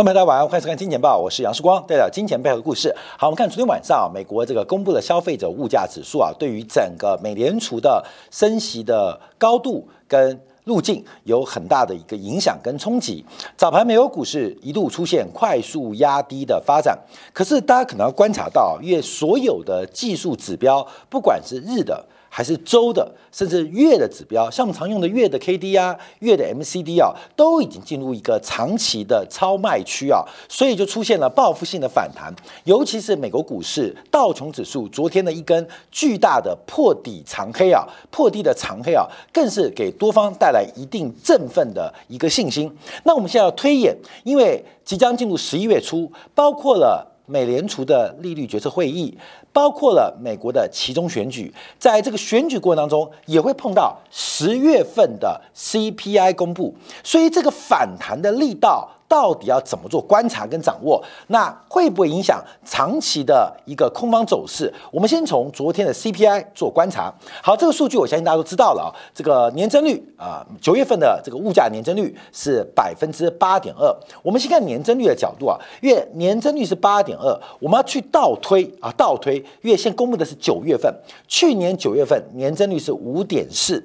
各位大家晚上欢迎收看《金钱报》，我是杨世光，带来金钱背后的故事。好，我们看昨天晚上，美国这个公布的消费者物价指数啊，对于整个美联储的升息的高度跟路径有很大的一个影响跟冲击。早盘美国股市一度出现快速压低的发展，可是大家可能要观察到，因为所有的技术指标，不管是日的。还是周的，甚至月的指标，像我们常用的月的 K D 啊、月的 M C D 啊，都已经进入一个长期的超卖区啊，所以就出现了报复性的反弹。尤其是美国股市道琼指数昨天的一根巨大的破底长黑啊，破底的长黑啊，更是给多方带来一定振奋的一个信心。那我们现在要推演，因为即将进入十一月初，包括了。美联储的利率决策会议，包括了美国的其中选举，在这个选举过程当中，也会碰到十月份的 CPI 公布，所以这个反弹的力道。到底要怎么做观察跟掌握？那会不会影响长期的一个空方走势？我们先从昨天的 CPI 做观察。好，这个数据我相信大家都知道了啊。这个年增率啊，九月份的这个物价年增率是百分之八点二。我们先看年增率的角度啊，因为年增率是八点二，我们要去倒推啊，倒推，因为先公布的是九月份，去年九月份年增率是五点四。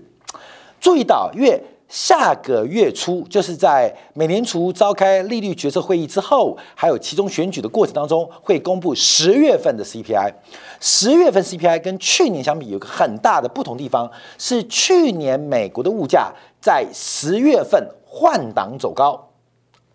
注意到，因为下个月初，就是在美联储召开利率决策会议之后，还有其中选举的过程当中，会公布十月份的 CPI。十月份 CPI 跟去年相比，有个很大的不同地方，是去年美国的物价在十月份换挡走高，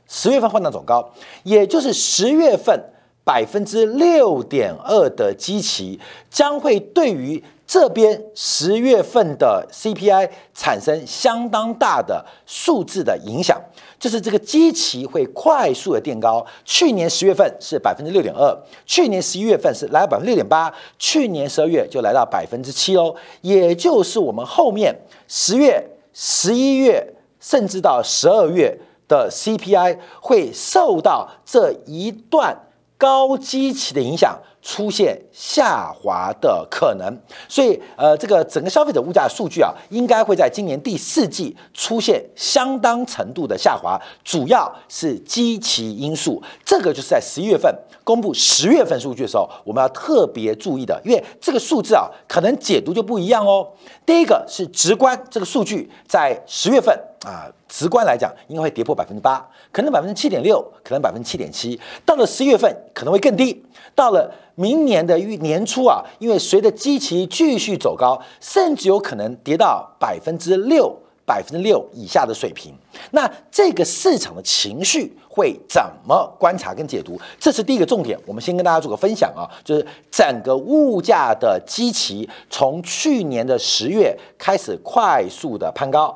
十月份换挡走高，也就是十月份百分之六点二的基期将会对于。这边十月份的 CPI 产生相当大的数字的影响，就是这个基期会快速的垫高。去年十月份是百分之六点二，去年十一月份是来到百分之六点八，去年十二月就来到百分之七哦，也就是我们后面十月、十一月甚至到十二月的 CPI 会受到这一段高基期的影响。出现下滑的可能，所以呃，这个整个消费者物价数据啊，应该会在今年第四季出现相当程度的下滑，主要是基期因素。这个就是在十一月份公布十月份数据的时候，我们要特别注意的，因为这个数字啊，可能解读就不一样哦。第一个是直观，这个数据在十月份啊，直观来讲应该会跌破百分之八，可能百分之七点六，可能百分之七点七，到了十一月份可能会更低，到了。明年的预年初啊，因为随着基期继续走高，甚至有可能跌到百分之六、百分之六以下的水平。那这个市场的情绪会怎么观察跟解读？这是第一个重点。我们先跟大家做个分享啊，就是整个物价的基期从去年的十月开始快速的攀高。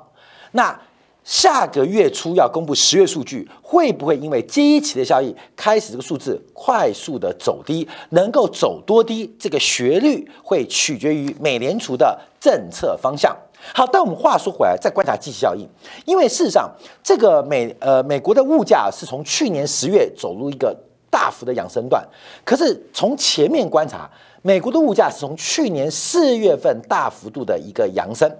那下个月初要公布十月数据，会不会因为基期的效益开始这个数字快速的走低？能够走多低？这个学率会取决于美联储的政策方向。好，但我们话说回来，再观察基期效应，因为事实上，这个美呃美国的物价是从去年十月走入一个大幅的养生段，可是从前面观察，美国的物价是从去年四月份大幅度的一个扬升。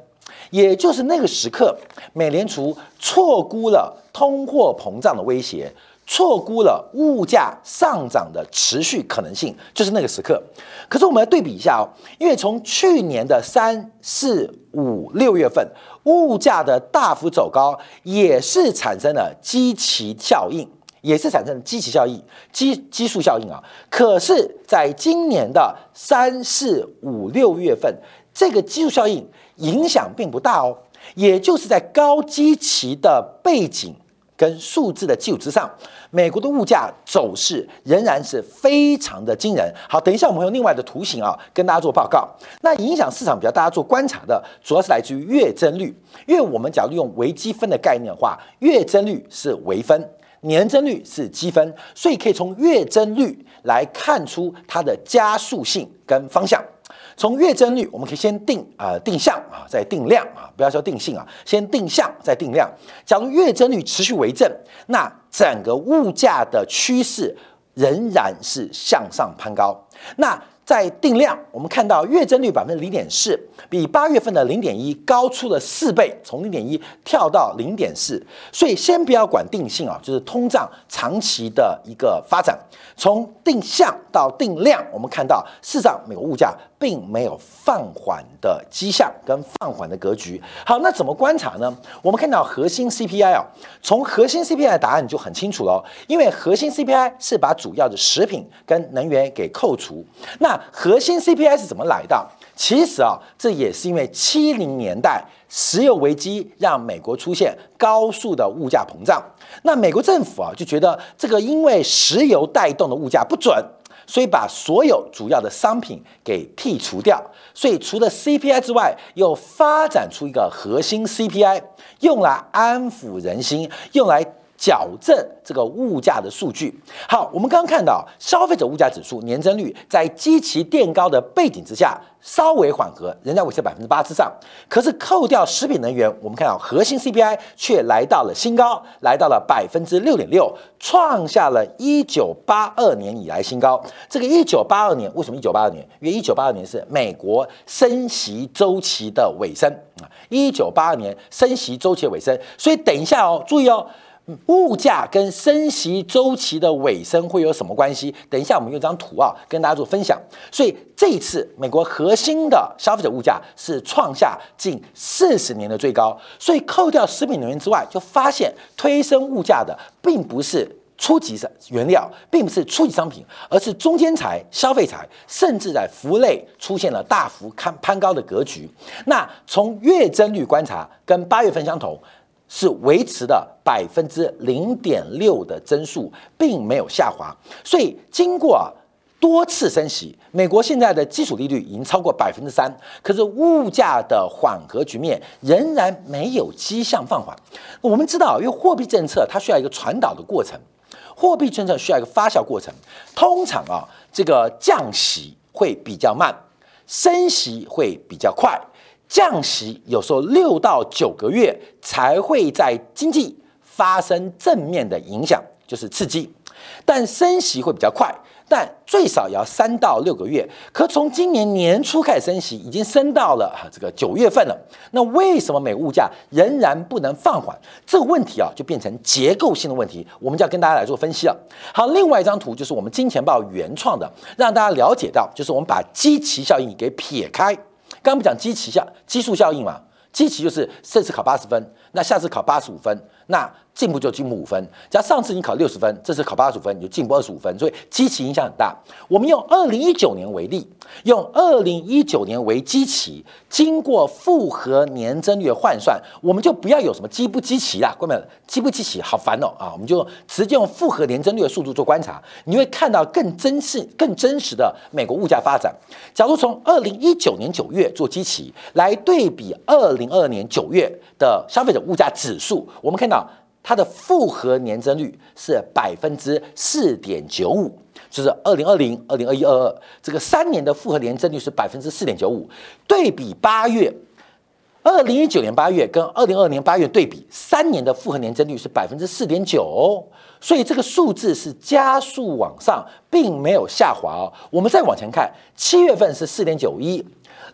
也就是那个时刻，美联储错估了通货膨胀的威胁，错估了物价上涨的持续可能性，就是那个时刻。可是我们来对比一下哦，因为从去年的三四五六月份，物价的大幅走高，也是产生了基期效应，也是产生了基期效应、基基数效应啊。可是，在今年的三四五六月份，这个基数效应。影响并不大哦，也就是在高基期的背景跟数字的基础之上，美国的物价走势仍然是非常的惊人。好，等一下我们用另外的图形啊，跟大家做报告。那影响市场比较大家做观察的，主要是来自于月增率，因为我们假如用微积分的概念的话，月增率是微分，年增率是积分，所以可以从月增率来看出它的加速性跟方向。从月增率，我们可以先定啊定向啊，再定量啊，不要说定性啊，先定向再定量。假如月增率持续为正，那整个物价的趋势仍然是向上攀高。那在定量，我们看到月增率百分之零点四，比八月份的零点一高出了四倍，从零点一跳到零点四。所以先不要管定性啊，就是通胀长期的一个发展。从定向到定量，我们看到市场美国物价并没有放缓的迹象跟放缓的格局。好，那怎么观察呢？我们看到核心 CPI 啊，从核心 CPI 的答案就很清楚了，因为核心 CPI 是把主要的食品跟能源给扣除。那核心 CPI 是怎么来的？其实啊，这也是因为七零年代石油危机让美国出现高速的物价膨胀。那美国政府啊就觉得这个因为石油带动的物价不准，所以把所有主要的商品给剔除掉。所以除了 CPI 之外，又发展出一个核心 CPI，用来安抚人心，用来。矫正这个物价的数据。好，我们刚刚看到消费者物价指数年增率在基期垫高的背景之下稍微缓和，仍然维持在百分之八之上。可是扣掉食品能源，我们看到核心 CPI 却来到了新高，来到了百分之六点六，创下了一九八二年以来新高。这个一九八二年为什么一九八二年？因为一九八二年是美国升息周期的尾声啊，一九八二年升息周期的尾声。所以等一下哦，注意哦。物价跟升息周期的尾声会有什么关系？等一下我们用张图啊跟大家做分享。所以这一次美国核心的消费者物价是创下近四十年的最高。所以扣掉食品能源之外，就发现推升物价的并不是初级的原料，并不是初级商品，而是中间材、消费材，甚至在服务类出现了大幅攀攀高的格局。那从月增率观察，跟八月份相同。是维持的百分之零点六的增速，并没有下滑。所以经过多次升息，美国现在的基础利率已经超过百分之三，可是物价的缓和局面仍然没有迹象放缓。我们知道，因为货币政策它需要一个传导的过程，货币政策需要一个发酵过程。通常啊，这个降息会比较慢，升息会比较快。降息有时候六到九个月才会在经济发生正面的影响，就是刺激，但升息会比较快，但最少也要三到六个月。可从今年年初开始升息，已经升到了这个九月份了。那为什么美物价仍然不能放缓？这个问题啊，就变成结构性的问题，我们就要跟大家来做分析了。好，另外一张图就是我们金钱豹原创的，让大家了解到，就是我们把基期效应给撇开。刚不讲基奇效基数效应嘛？基奇就是这次考八十分，那下次考八十五分，那。进步就进步五分，加上次你考六十分，这次考八十五分，你就进步二十五分，所以基期影响很大。我们用二零一九年为例，用二零一九年为基期，经过复合年增率换算，我们就不要有什么基不基期啦，各位，基不基期好烦哦啊！我们就直接用复合年增率的速度做观察，你会看到更真实、更真实的美国物价发展。假如从二零一九年九月做基期来对比二零二二年九月的消费者物价指数，我们看到。它的复合年增率是百分之四点九五，就是二零二零、二零二一、二二这个三年的复合年增率是百分之四点九五。对比八月，二零一九年八月跟二零二二年八月对比，三年的复合年增率是百分之四点九，所以这个数字是加速往上，并没有下滑哦。我们再往前看，七月份是四点九一。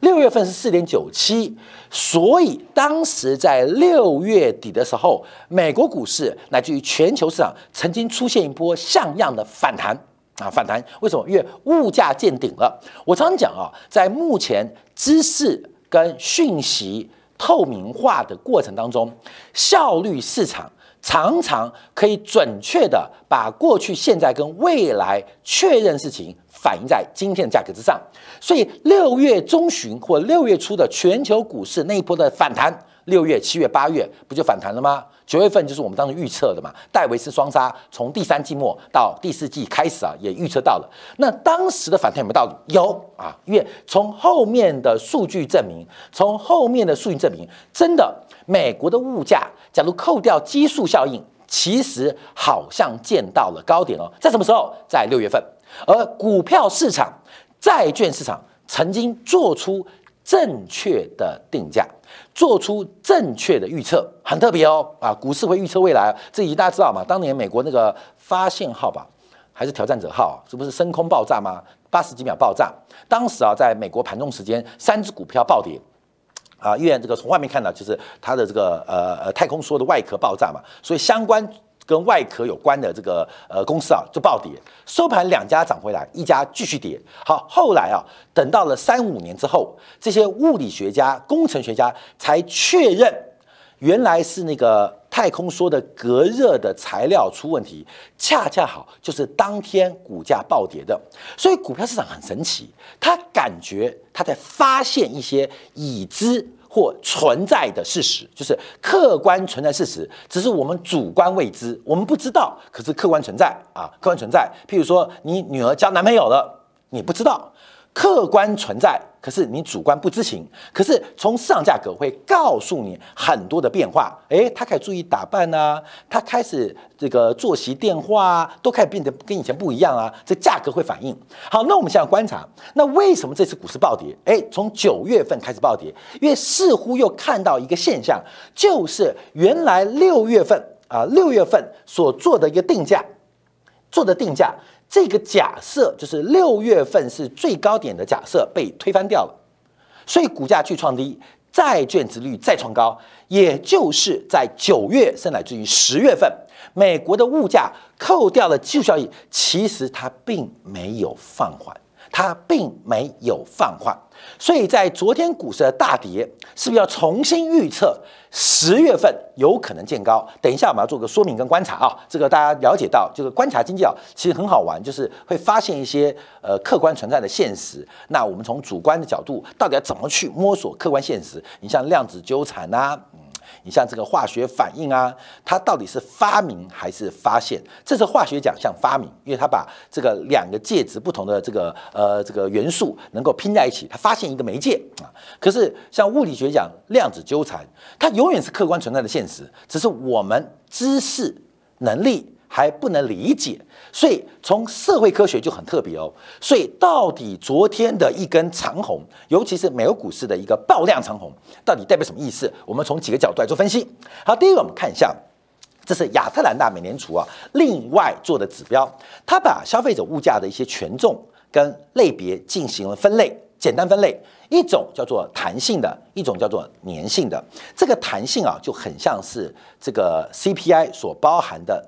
六月份是四点九七，所以当时在六月底的时候，美国股市乃至于全球市场曾经出现一波像样的反弹啊！反弹为什么？因为物价见顶了。我常常讲啊，在目前知识跟讯息透明化的过程当中，效率市场常常可以准确的把过去、现在跟未来确认事情。反映在今天的价格之上，所以六月中旬或六月初的全球股市那一波的反弹，六月、七月、八月不就反弹了吗？九月份就是我们当时预测的嘛，戴维斯双杀，从第三季末到第四季开始啊，也预测到了。那当时的反弹有没有道理？有啊，因为从后面的数据证明，从后面的数据证明，真的美国的物价，假如扣掉基数效应，其实好像见到了高点哦，在什么时候？在六月份。而股票市场、债券市场曾经做出正确的定价，做出正确的预测，很特别哦啊！股市会预测未来，这已经大家知道嘛？当年美国那个发现号吧。还是挑战者号？这不是升空爆炸吗？八十几秒爆炸。当时啊，在美国盘中时间，三只股票暴跌。啊，因为这个从外面看到，就是它的这个呃呃太空梭的外壳爆炸嘛，所以相关跟外壳有关的这个呃公司啊就暴跌，收盘两家涨回来，一家继续跌。好，后来啊，等到了三五年之后，这些物理学家、工程学家才确认，原来是那个太空梭的隔热的材料出问题，恰恰好就是当天股价暴跌的。所以股票市场很神奇，它感觉它在发现一些已知。或存在的事实，就是客观存在事实，只是我们主观未知，我们不知道，可是客观存在啊，客观存在。譬如说，你女儿交男朋友了，你不知道。客观存在，可是你主观不知情。可是从市场价格会告诉你很多的变化。诶，他开始注意打扮啊，他开始这个作息电话啊，都开始变得跟以前不一样啊。这价格会反应。好，那我们现在观察，那为什么这次股市暴跌？诶，从九月份开始暴跌，因为似乎又看到一个现象，就是原来六月份啊，六月份所做的一个定价，做的定价。这个假设就是六月份是最高点的假设被推翻掉了，所以股价去创低，债券值率再创高，也就是在九月甚至于十月份，美国的物价扣掉了技术效益，其实它并没有放缓。它并没有放缓，所以在昨天股市的大跌，是不是要重新预测十月份有可能见高？等一下我们要做个说明跟观察啊，这个大家了解到，这个观察经济啊，其实很好玩，就是会发现一些呃客观存在的现实。那我们从主观的角度，到底要怎么去摸索客观现实？你像量子纠缠呐。你像这个化学反应啊，它到底是发明还是发现？这是化学奖项发明，因为它把这个两个介质不同的这个呃这个元素能够拼在一起，它发现一个媒介啊。可是像物理学奖量子纠缠，它永远是客观存在的现实，只是我们知识能力。还不能理解，所以从社会科学就很特别哦。所以到底昨天的一根长红，尤其是美国股市的一个爆量长红，到底代表什么意思？我们从几个角度来做分析。好，第一个我们看一下，这是亚特兰大美联储啊另外做的指标，它把消费者物价的一些权重跟类别进行了分类，简单分类，一种叫做弹性的，一种叫做粘性的。这个弹性啊就很像是这个 CPI 所包含的。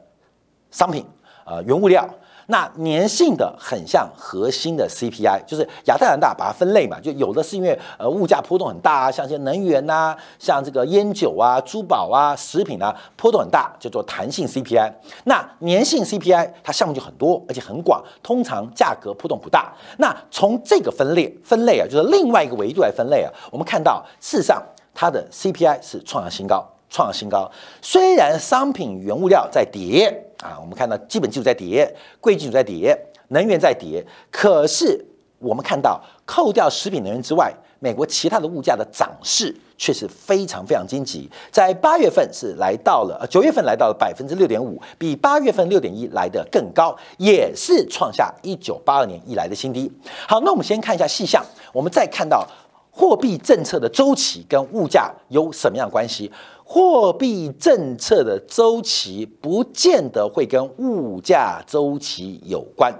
商品，呃，原物料，那粘性的很像核心的 CPI，就是亚特兰大把它分类嘛，就有的是因为呃物价波动很大啊，像一些能源呐，像这个烟酒啊、珠宝啊、食品啊，波动很大，叫做弹性 CPI。那粘性 CPI 它项目就很多，而且很广，通常价格波动不大。那从这个分类分类啊，就是另外一个维度来分类啊，我们看到事实上它的 CPI 是创下新高。创新高，虽然商品原物料在跌啊，我们看到基本技术在跌，贵金属在跌，能源在跌，可是我们看到扣掉食品能源之外，美国其他的物价的涨势却是非常非常积极，在八月份是来到了，九月份来到了百分之六点五，比八月份六点一来的更高，也是创下一九八二年以来的新低。好，那我们先看一下细项，我们再看到货币政策的周期跟物价有什么样关系？货币政策的周期不见得会跟物价周期有关，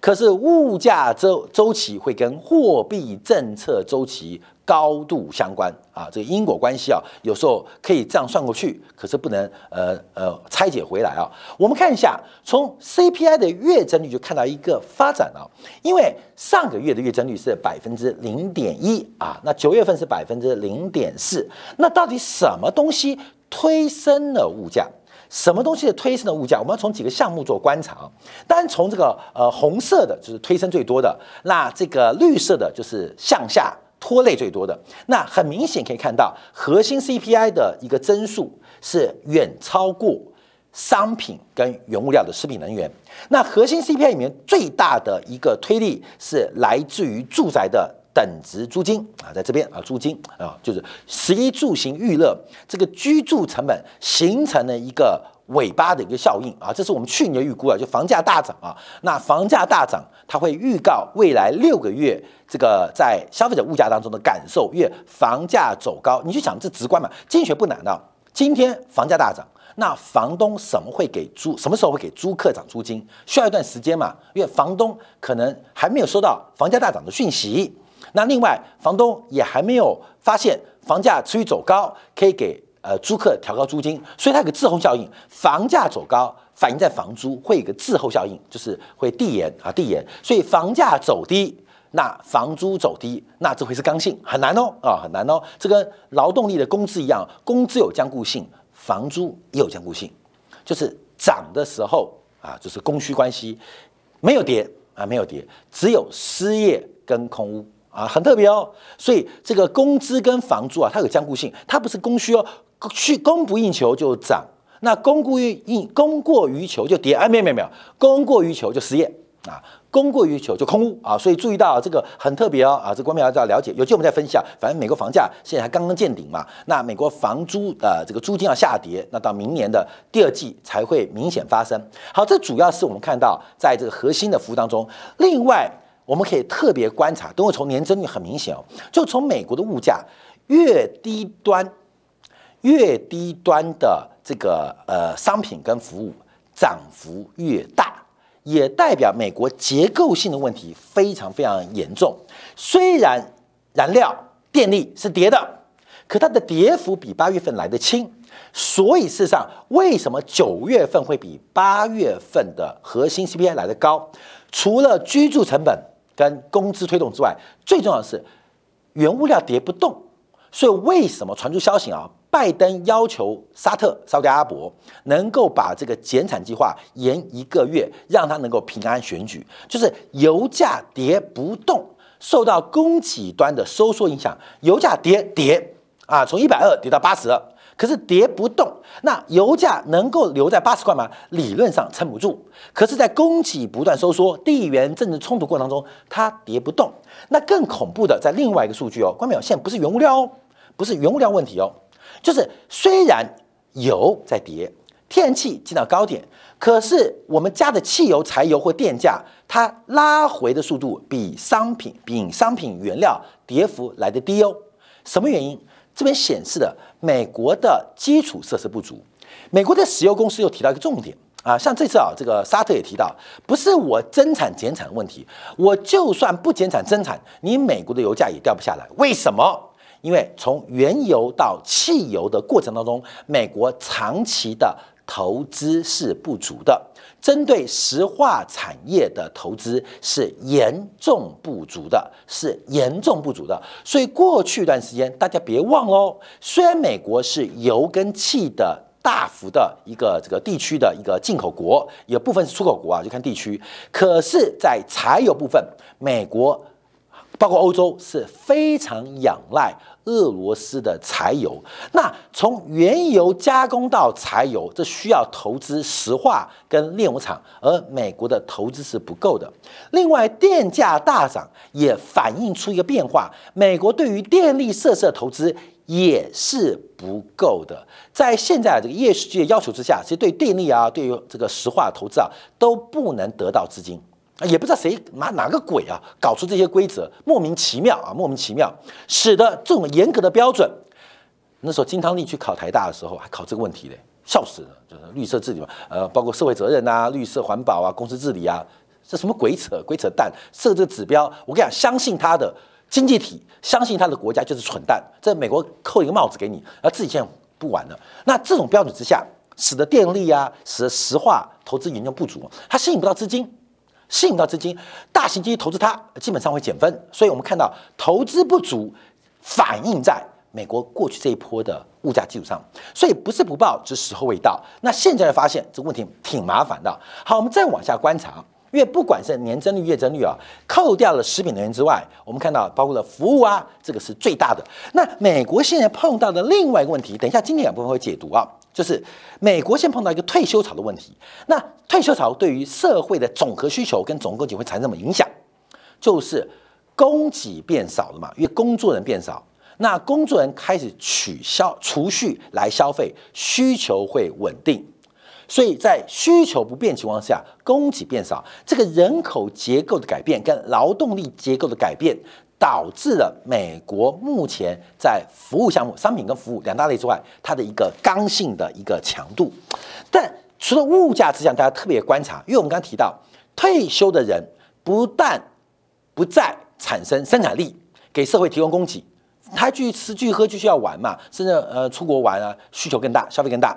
可是物价周周期会跟货币政策周期。高度相关啊，这个因果关系啊，有时候可以这样算过去，可是不能呃呃拆解回来啊。我们看一下，从 CPI 的月增率就看到一个发展啊，因为上个月的月增率是百分之零点一啊，那九月份是百分之零点四，那到底什么东西推升了物价？什么东西的推升的物价？我们要从几个项目做观察啊。当然，从这个呃红色的就是推升最多的，那这个绿色的就是向下。拖累最多的，那很明显可以看到，核心 CPI 的一个增速是远超过商品跟原物料的食品能源。那核心 CPI 里面最大的一个推力是来自于住宅的等值租金啊，在这边啊，租金啊，就是十一住行娱乐这个居住成本形成了一个。尾巴的一个效应啊，这是我们去年预估啊，就房价大涨啊，那房价大涨，它会预告未来六个月这个在消费者物价当中的感受，越房价走高，你去想这直观嘛，经济学不难的，今天房价大涨，那房东什么会给租？什么时候会给租客涨租金？需要一段时间嘛？因为房东可能还没有收到房价大涨的讯息。那另外，房东也还没有发现房价持续走高，可以给呃租客调高租金，所以它有个滞后效应。房价走高反映在房租，会有个滞后效应，就是会递延啊递延。所以房价走低。那房租走低，那这会是刚性，很难哦啊，很难哦。这跟劳动力的工资一样，工资有僵固性，房租也有僵固性，就是涨的时候啊，就是供需关系没有跌啊，没有跌，只有失业跟空屋啊，很特别哦。所以这个工资跟房租啊，它有僵固性，它不是供需哦，需供不应求就涨，那供过于应供过于求就跌，哎，没有没有没有，供过于求就失业啊。供过于求就空屋啊，所以注意到这个很特别哦啊，这观众要要了解。有机会我们再分享。反正美国房价现在还刚刚见顶嘛，那美国房租的这个租金要下跌，那到明年的第二季才会明显发生。好，这主要是我们看到在这个核心的服务当中。另外，我们可以特别观察，等会从年增率很明显哦，就从美国的物价越低端越低端的这个呃商品跟服务涨幅越大。也代表美国结构性的问题非常非常严重。虽然燃料电力是跌的，可它的跌幅比八月份来的轻。所以事实上，为什么九月份会比八月份的核心 CPI 来的高？除了居住成本跟工资推动之外，最重要的是原物料跌不动。所以为什么传出消息啊？拜登要求沙特、沙特阿拉伯能够把这个减产计划延一个月，让他能够平安选举。就是油价跌不动，受到供给端的收缩影响，油价跌跌啊，从一百二跌到八十二，可是跌不动。那油价能够留在八十块吗？理论上撑不住。可是，在供给不断收缩、地缘政治冲突过程当中，它跌不动。那更恐怖的，在另外一个数据哦，关表，现不是原物料哦，不是原物料问题哦。就是虽然油在跌，天然气进到高点，可是我们加的汽油、柴油或电价，它拉回的速度比商品、比商品原料跌幅来的低哦。什么原因？这边显示的美国的基础设施不足。美国的石油公司又提到一个重点啊，像这次啊，这个沙特也提到，不是我增产减产的问题，我就算不减产增产，你美国的油价也掉不下来。为什么？因为从原油到汽油的过程当中，美国长期的投资是不足的，针对石化产业的投资是严重不足的，是严重不足的。所以过去一段时间，大家别忘哦，虽然美国是油跟气的大幅的一个这个地区的一个进口国，有部分是出口国啊，就看地区。可是，在柴油部分，美国。包括欧洲是非常仰赖俄罗斯的柴油，那从原油加工到柴油，这需要投资石化跟炼油厂，而美国的投资是不够的。另外，电价大涨也反映出一个变化，美国对于电力设施的投资也是不够的。在现在这个业界要求之下，其实对电力啊，对于这个石化投资啊，都不能得到资金。也不知道谁哪哪个鬼啊，搞出这些规则，莫名其妙啊，莫名其妙，使得这种严格的标准。那时候金汤力去考台大的时候，还考这个问题嘞，笑死了，就是绿色治理嘛，呃，包括社会责任啊、绿色环保啊、公司治理啊，这什么鬼扯鬼扯淡，设这个指标，我跟你讲，相信他的经济体，相信他的国家就是蠢蛋，在美国扣一个帽子给你，而自己现在不玩了。那这种标准之下，使得电力啊，使得石化投资严重不足，它吸引不到资金。吸引到资金，大型基金投资它基本上会减分，所以我们看到投资不足反映在美国过去这一波的物价基础上，所以不是不报，只是时候未到。那现在发现这个问题挺麻烦的。好，我们再往下观察，因为不管是年增率、月增率啊，扣掉了食品能源之外，我们看到包括了服务啊，这个是最大的。那美国现在碰到的另外一个问题，等一下今天两部分会解读啊。就是美国现在碰到一个退休潮的问题，那退休潮对于社会的总和需求跟总供给会产生什么影响？就是供给变少了嘛，因为工作人变少，那工作人开始取消储蓄来消费，需求会稳定，所以在需求不变情况下，供给变少，这个人口结构的改变跟劳动力结构的改变。导致了美国目前在服务项目、商品跟服务两大类之外，它的一个刚性的一个强度。但除了物价之下，大家特别观察，因为我们刚刚提到，退休的人不但不再产生生产力，给社会提供供给，他去吃、去喝、继续要玩嘛，甚至呃出国玩啊，需求更大，消费更大。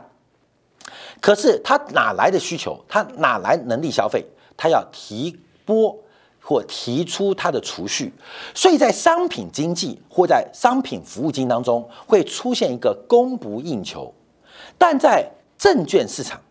可是他哪来的需求？他哪来能力消费？他要提拨或提出他的储蓄，所以在商品经济或在商品服务经济当中，会出现一个供不应求。但在证券市场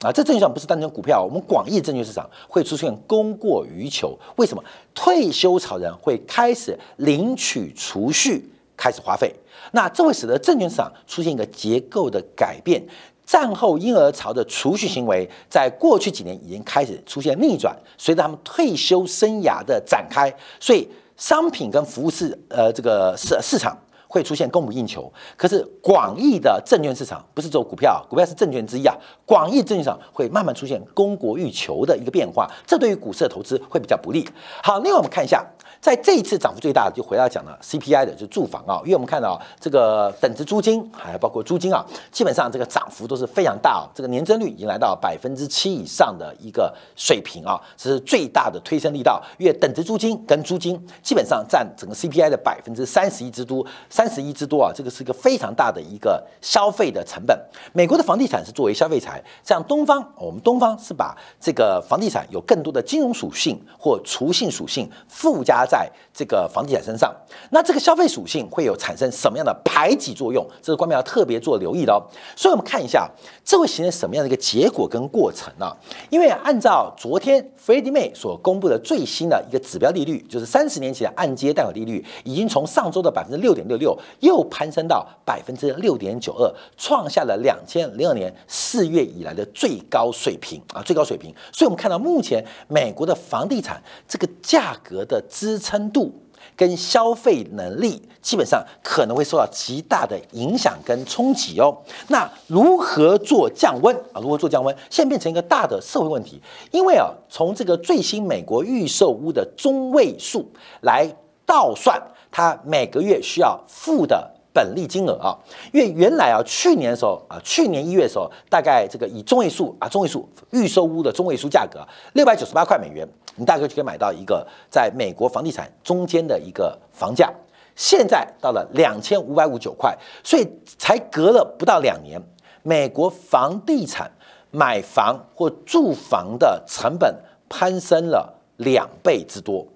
啊，这证券市场不是单纯股票，我们广义证券市场会出现供过于求。为什么？退休潮人会开始领取储蓄，开始花费，那这会使得证券市场出现一个结构的改变。战后婴儿潮的储蓄行为，在过去几年已经开始出现逆转。随着他们退休生涯的展开，所以商品跟服务市呃这个市市场会出现供不应求。可是广义的证券市场不是只有股票，股票是证券之一啊。广义证券市场会慢慢出现供过于求的一个变化，这对于股市的投资会比较不利。好，另外我们看一下。在这一次涨幅最大的，就回到讲了 CPI 的，就是住房啊，因为我们看到这个等值租金，还包括租金啊，基本上这个涨幅都是非常大啊，这个年增率已经来到百分之七以上的一个水平啊，这是最大的推升力道。因为等值租金跟租金基本上占整个 CPI 的百分之三十一之多，三十一之多啊，这个是一个非常大的一个消费的成本。美国的房地产是作为消费财，像东方，我们东方是把这个房地产有更多的金融属性或储性属性附加。在这个房地产身上，那这个消费属性会有产生什么样的排挤作用？这是官民要特别做留意的哦。所以，我们看一下这会形成什么样的一个结果跟过程呢？因为按照昨天 Freddie Mae 所公布的最新的一个指标利率，就是三十年期的按揭贷款利率，已经从上周的百分之六点六六又攀升到百分之六点九二，创下了两千零二年四月以来的最高水平啊，最高水平。所以，我们看到目前美国的房地产这个价格的支撑度跟消费能力基本上可能会受到极大的影响跟冲击哦。那如何做降温啊？如何做降温？现在变成一个大的社会问题。因为啊，从这个最新美国预售屋的中位数来倒算，它每个月需要付的。本利金额啊，因为原来啊，去年的时候啊，去年一月的时候，大概这个以中位数啊，中位数预售屋的中位数价格六百九十八块美元，你大概就可以买到一个在美国房地产中间的一个房价。现在到了两千五百五十九块，所以才隔了不到两年，美国房地产买房或住房的成本攀升了两倍之多，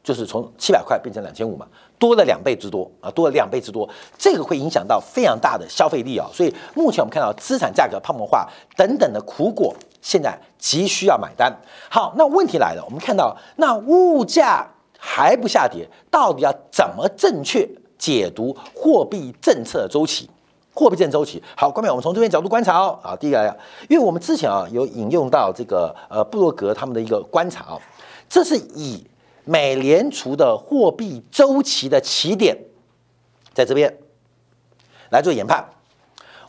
就是从七百块变成两千五嘛。多了两倍之多啊，多了两倍之多，这个会影响到非常大的消费力啊，所以目前我们看到资产价格泡沫化等等的苦果，现在急需要买单。好，那问题来了，我们看到那物价还不下跌，到底要怎么正确解读货币政策周期？货币政策周期，好，关面我们从这边角度观察哦。啊，第一个，因为我们之前啊有引用到这个呃布洛格他们的一个观察啊，这是以。美联储的货币周期的起点在这边来做研判，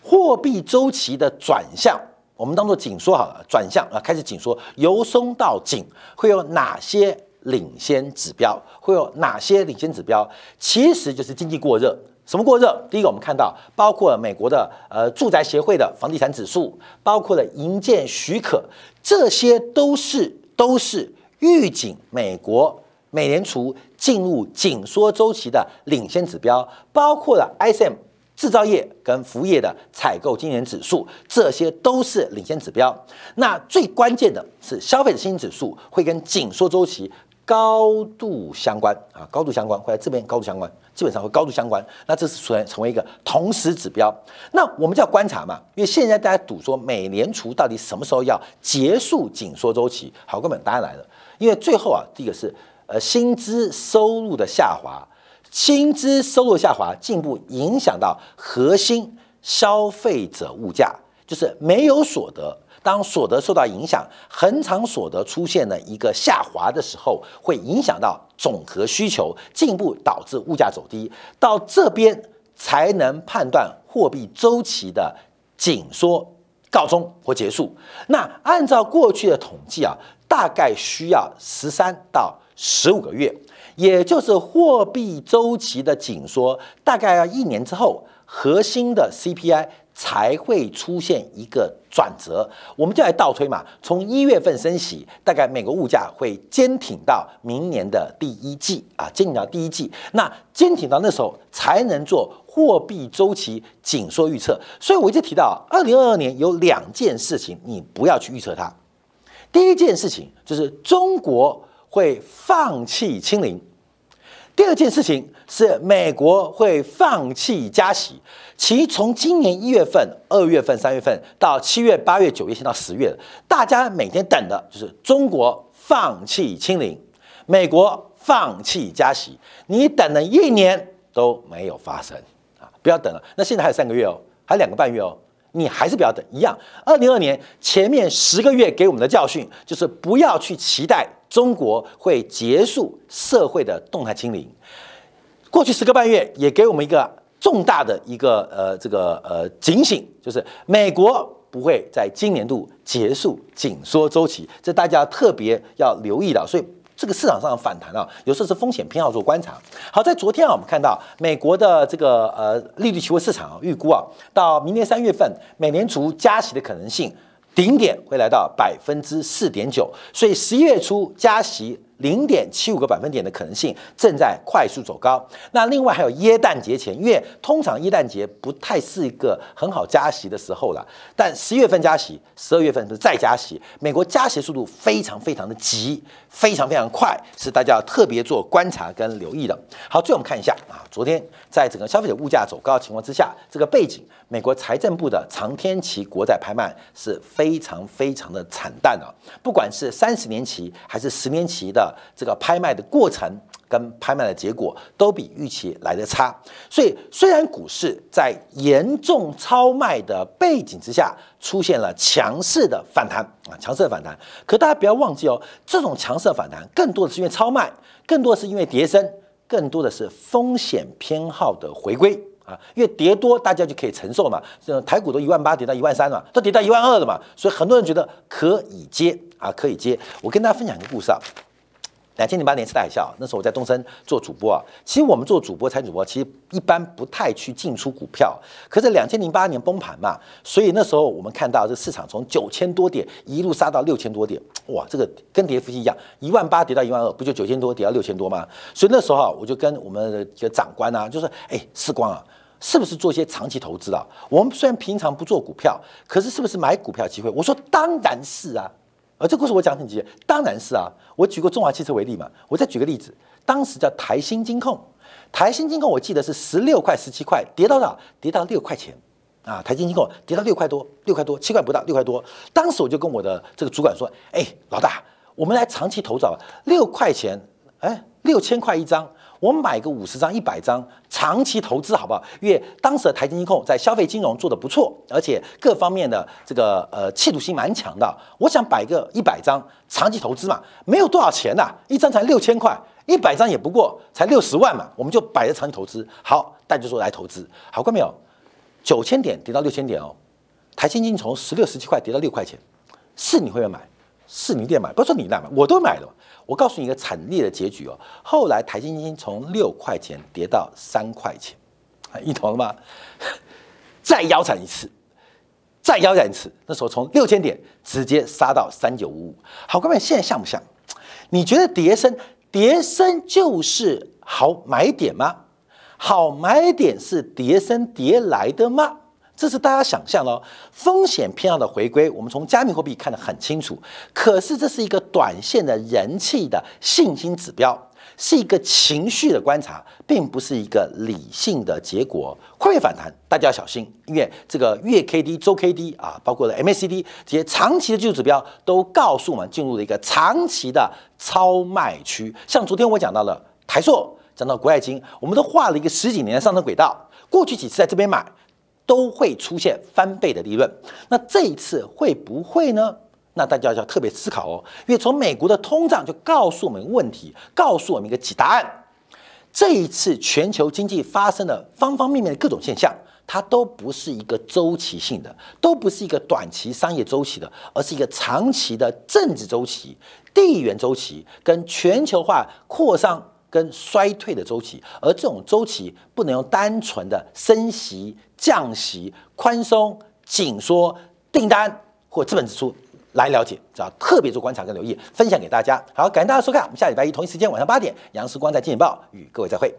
货币周期的转向，我们当做紧缩好了，转向啊，开始紧缩，由松到紧，会有哪些领先指标？会有哪些领先指标？其实就是经济过热。什么过热？第一个，我们看到包括美国的呃住宅协会的房地产指数，包括了营建许可，这些都是都是预警美国。美联储进入紧缩周期的领先指标，包括了 ISM 制造业跟服务业的采购经理指数，这些都是领先指标。那最关键的是消费者信心指数会跟紧缩周期高度相关啊，高度相关会在这边高度相关，基本上会高度相关。那这是成成为一个同时指标。那我们就要观察嘛，因为现在大家赌说美联储到底什么时候要结束紧缩周期？好，根本答案来了，因为最后啊，第一个是。呃，薪资收入的下滑，薪资收入下滑进一步影响到核心消费者物价，就是没有所得。当所得受到影响，恒常所得出现了一个下滑的时候，会影响到总和需求，进一步导致物价走低。到这边才能判断货币周期的紧缩告终或结束。那按照过去的统计啊，大概需要十三到。十五个月，也就是货币周期的紧缩，大概要一年之后，核心的 CPI 才会出现一个转折。我们就来倒推嘛，从一月份升息，大概美国物价会坚挺到明年的第一季啊，坚挺到第一季。那坚挺到那时候才能做货币周期紧缩预测。所以我一直提到，二零二二年有两件事情你不要去预测它。第一件事情就是中国。会放弃清零。第二件事情是美国会放弃加息。其从今年一月份、二月份、三月份到七月、八月、九月，先到十月，大家每天等的就是中国放弃清零，美国放弃加息。你等了一年都没有发生啊！不要等了。那现在还有三个月哦，还有两个半月哦，你还是不要等。一样，二零二年前面十个月给我们的教训就是不要去期待。中国会结束社会的动态清零，过去十个半月也给我们一个重大的一个呃这个呃警醒，就是美国不会在今年度结束紧缩周期，这大家特别要留意的。所以这个市场上的反弹啊，有时候是风险偏好做观察。好，在昨天啊，我们看到美国的这个呃利率期货市场啊预估啊，到明年三月份美联储加息的可能性。顶点会来到百分之四点九，所以十一月初加息。零点七五个百分点的可能性正在快速走高。那另外还有耶诞节前，因为通常耶诞节不太是一个很好加息的时候了。但十月份加息，十二月份是再加息，美国加息速度非常非常的急，非常非常快，是大家要特别做观察跟留意的。好，最后我们看一下啊，昨天在整个消费者物价走高的情况之下，这个背景，美国财政部的长天期国债拍卖是非常非常的惨淡啊，不管是三十年期还是十年期的。这个拍卖的过程跟拍卖的结果都比预期来的差，所以虽然股市在严重超卖的背景之下出现了强势的反弹啊，强势的反弹，可大家不要忘记哦，这种强势的反弹更多的是因为超卖，更多的是因为跌升，更多的是风险偏好的回归啊，因为跌多大家就可以承受嘛，这台股都一万八跌到一万三了，都跌到一万二了嘛，所以很多人觉得可以接啊，可以接。我跟大家分享一个故事啊。两千零八年次贷海啸，那时候我在东森做主播啊。其实我们做主播、财主播，其实一般不太去进出股票。可是两千零八年崩盘嘛，所以那时候我们看到这市场从九千多点一路杀到六千多点，哇，这个跟跌幅一样，一万八跌到一万二，不就九千多跌到六千多吗？所以那时候啊，我就跟我们的一个长官啊，就说：“哎，世光啊，是不是做一些长期投资啊？我们虽然平常不做股票，可是是不是买股票机会？”我说：“当然是啊。”而这故事我讲很直接，当然是啊。我举过中华汽车为例嘛，我再举个例子，当时叫台新金控，台新金控我记得是十六块、十七块，跌到哪？跌到六块钱啊！台新金控跌到六块多，六块多，七块不到，六块多。当时我就跟我的这个主管说：“哎，老大，我们来长期投资，六块钱，哎，六千块一张。”我们买个五十张、一百张，长期投资好不好？因为当时的台金金控在消费金融做的不错，而且各方面的这个呃气度心蛮强的。我想摆个一百张长期投资嘛，没有多少钱呐，一张才六千块，一百张也不过才六十万嘛，我们就摆着长期投资。好，大家就说来投资，好看没有？九千点跌到六千点哦，台金金从十六十七块跌到六块钱，是你会不会买？是你店买，不是说你来买，我都买了。我告诉你一个惨烈的结局哦。后来台积金从六块钱跌到三块钱，你懂了吗？再腰斩一次，再腰斩一次。那时候从六千点直接杀到三九五五。好，各位现在像不像？你觉得叠升叠升就是好买点吗？好买点是叠升叠来的吗？这是大家想象的风险偏好的回归，我们从加密货币看得很清楚。可是这是一个短线的人气的信心指标，是一个情绪的观察，并不是一个理性的结果。会反弹？大家要小心，因为这个月 K D、周 K D 啊，包括了 MACD 这些长期的技术指标，都告诉我们进入了一个长期的超卖区。像昨天我讲到了台硕，讲到国外金，我们都画了一个十几年的上升轨道，过去几次在这边买。都会出现翻倍的利润，那这一次会不会呢？那大家要特别思考哦，因为从美国的通胀就告诉我们问题，告诉我们一个几答案。这一次全球经济发生的方方面面的各种现象，它都不是一个周期性的，都不是一个短期商业周期的，而是一个长期的政治周期、地缘周期跟全球化扩张。跟衰退的周期，而这种周期不能用单纯的升息、降息、宽松、紧缩、订单或资本支出来了解，只要特别做观察跟留意，分享给大家。好，感谢大家收看，我们下礼拜一同一时间晚上八点，杨思光在《金钱报》与各位再会。